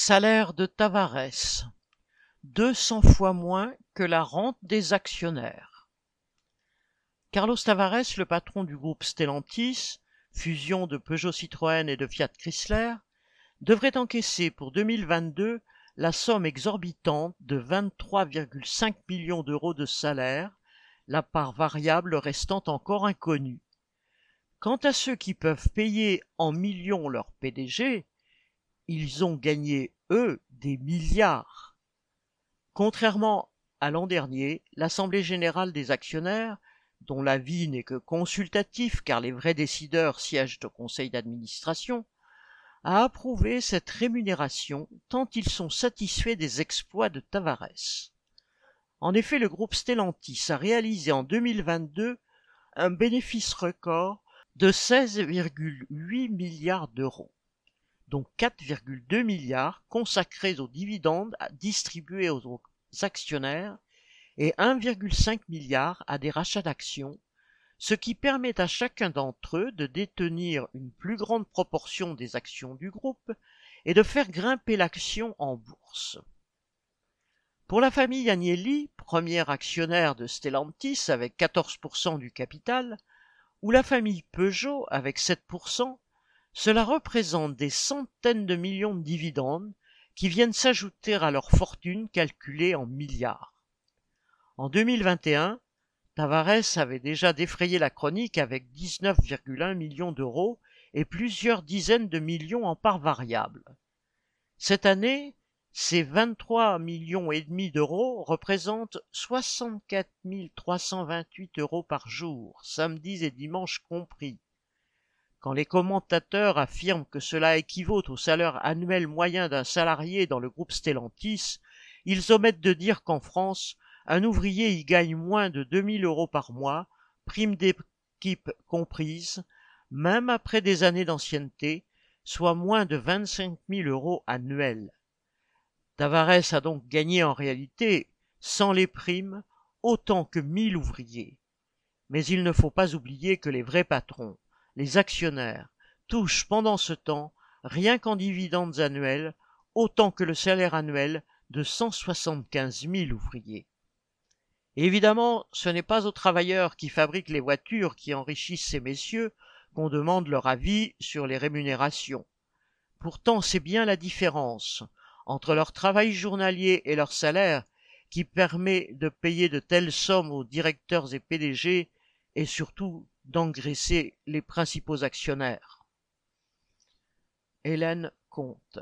Salaire de Tavares. 200 fois moins que la rente des actionnaires. Carlos Tavares, le patron du groupe Stellantis, fusion de Peugeot Citroën et de Fiat Chrysler, devrait encaisser pour 2022 la somme exorbitante de 23,5 millions d'euros de salaire, la part variable restant encore inconnue. Quant à ceux qui peuvent payer en millions leur PDG, ils ont gagné, eux, des milliards. Contrairement à l'an dernier, l'Assemblée générale des actionnaires, dont l'avis n'est que consultatif car les vrais décideurs siègent au conseil d'administration, a approuvé cette rémunération tant ils sont satisfaits des exploits de Tavares. En effet, le groupe Stellantis a réalisé en 2022 un bénéfice record de 16,8 milliards d'euros dont 4,2 milliards consacrés aux dividendes distribués aux actionnaires et 1,5 milliard à des rachats d'actions, ce qui permet à chacun d'entre eux de détenir une plus grande proportion des actions du groupe et de faire grimper l'action en bourse. Pour la famille Agnelli, premier actionnaire de Stellantis avec 14% du capital, ou la famille Peugeot avec 7%, cela représente des centaines de millions de dividendes qui viennent s'ajouter à leur fortune calculée en milliards. En 2021, Tavares avait déjà défrayé la chronique avec 19,1 millions d'euros et plusieurs dizaines de millions en parts variables. Cette année, ces 23 millions et demi d'euros représentent 64 328 euros par jour, samedis et dimanches compris, quand les commentateurs affirment que cela équivaut au salaire annuel moyen d'un salarié dans le groupe Stellantis, ils omettent de dire qu'en France, un ouvrier y gagne moins de 2000 euros par mois, prime d'équipe comprise, même après des années d'ancienneté, soit moins de 25 000 euros annuels. Tavares a donc gagné en réalité, sans les primes, autant que 1000 ouvriers. Mais il ne faut pas oublier que les vrais patrons, les actionnaires touchent pendant ce temps, rien qu'en dividendes annuels, autant que le salaire annuel de 175 000 ouvriers. évidemment, ce n'est pas aux travailleurs qui fabriquent les voitures qui enrichissent ces messieurs qu'on demande leur avis sur les rémunérations. Pourtant, c'est bien la différence entre leur travail journalier et leur salaire qui permet de payer de telles sommes aux directeurs et PDG et surtout d'engraisser les principaux actionnaires. Hélène Comte